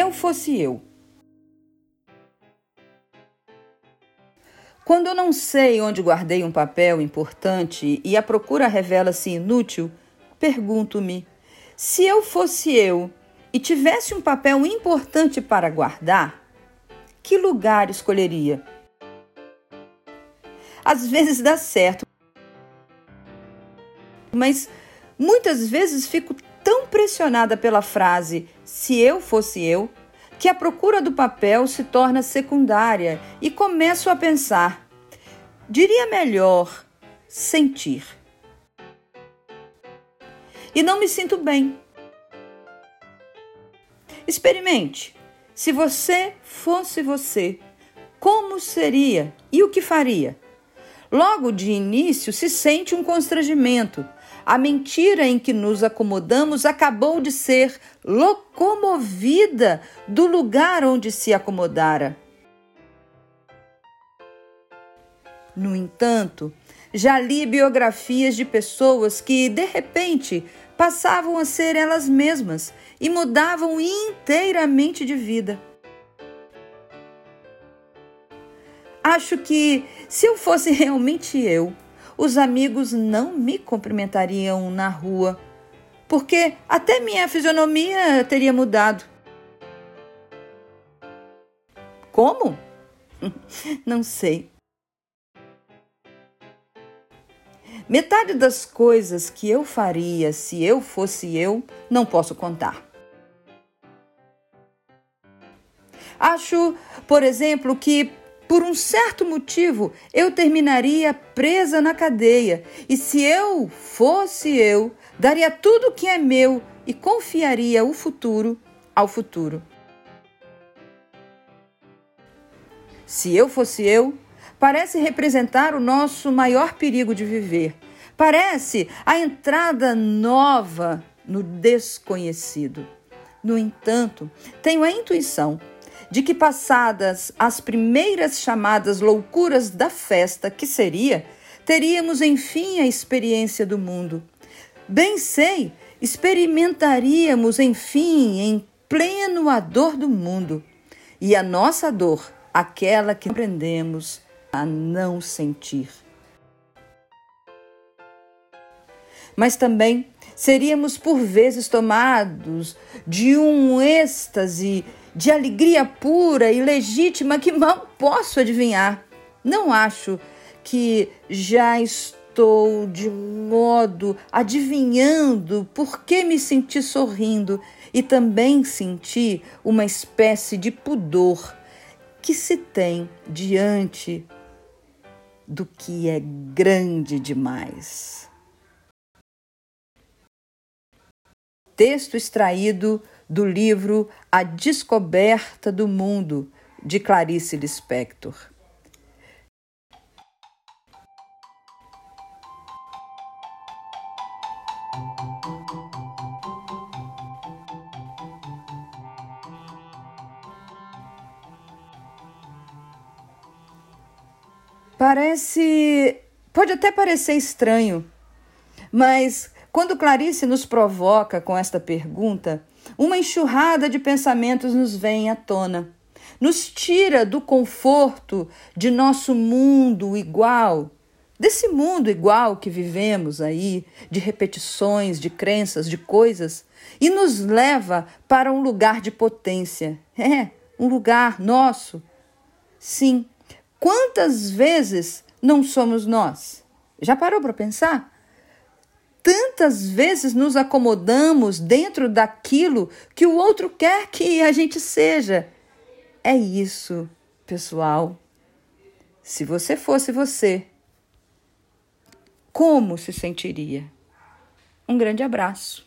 Eu fosse eu. Quando eu não sei onde guardei um papel importante e a procura revela-se inútil, pergunto-me: se eu fosse eu e tivesse um papel importante para guardar, que lugar escolheria? Às vezes dá certo, mas muitas vezes fico pressionada pela frase se eu fosse eu que a procura do papel se torna secundária e começo a pensar. Diria melhor sentir. E não me sinto bem. Experimente. Se você fosse você, como seria e o que faria? Logo de início se sente um constrangimento, a mentira em que nos acomodamos acabou de ser locomovida do lugar onde se acomodara. No entanto, já li biografias de pessoas que, de repente, passavam a ser elas mesmas e mudavam inteiramente de vida. Acho que, se eu fosse realmente eu, os amigos não me cumprimentariam na rua, porque até minha fisionomia teria mudado. Como? Não sei. Metade das coisas que eu faria se eu fosse eu, não posso contar. Acho, por exemplo, que por um certo motivo, eu terminaria presa na cadeia. E se eu fosse eu, daria tudo o que é meu e confiaria o futuro ao futuro. Se eu fosse eu, parece representar o nosso maior perigo de viver. Parece a entrada nova no desconhecido. No entanto, tenho a intuição de que, passadas as primeiras chamadas loucuras da festa, que seria, teríamos enfim a experiência do mundo. Bem sei, experimentaríamos enfim em pleno a dor do mundo. E a nossa dor, aquela que aprendemos a não sentir. Mas também seríamos por vezes tomados de um êxtase de alegria pura e legítima que mal posso adivinhar. Não acho que já estou de modo adivinhando por que me senti sorrindo e também senti uma espécie de pudor que se tem diante do que é grande demais. Texto extraído do livro A Descoberta do Mundo, de Clarice Lispector. Parece. Pode até parecer estranho, mas quando Clarice nos provoca com esta pergunta, uma enxurrada de pensamentos nos vem à tona. Nos tira do conforto de nosso mundo igual, desse mundo igual que vivemos aí, de repetições, de crenças, de coisas, e nos leva para um lugar de potência. É, um lugar nosso. Sim, quantas vezes não somos nós? Já parou para pensar? Tantas vezes nos acomodamos dentro daquilo que o outro quer que a gente seja. É isso, pessoal. Se você fosse você, como se sentiria? Um grande abraço.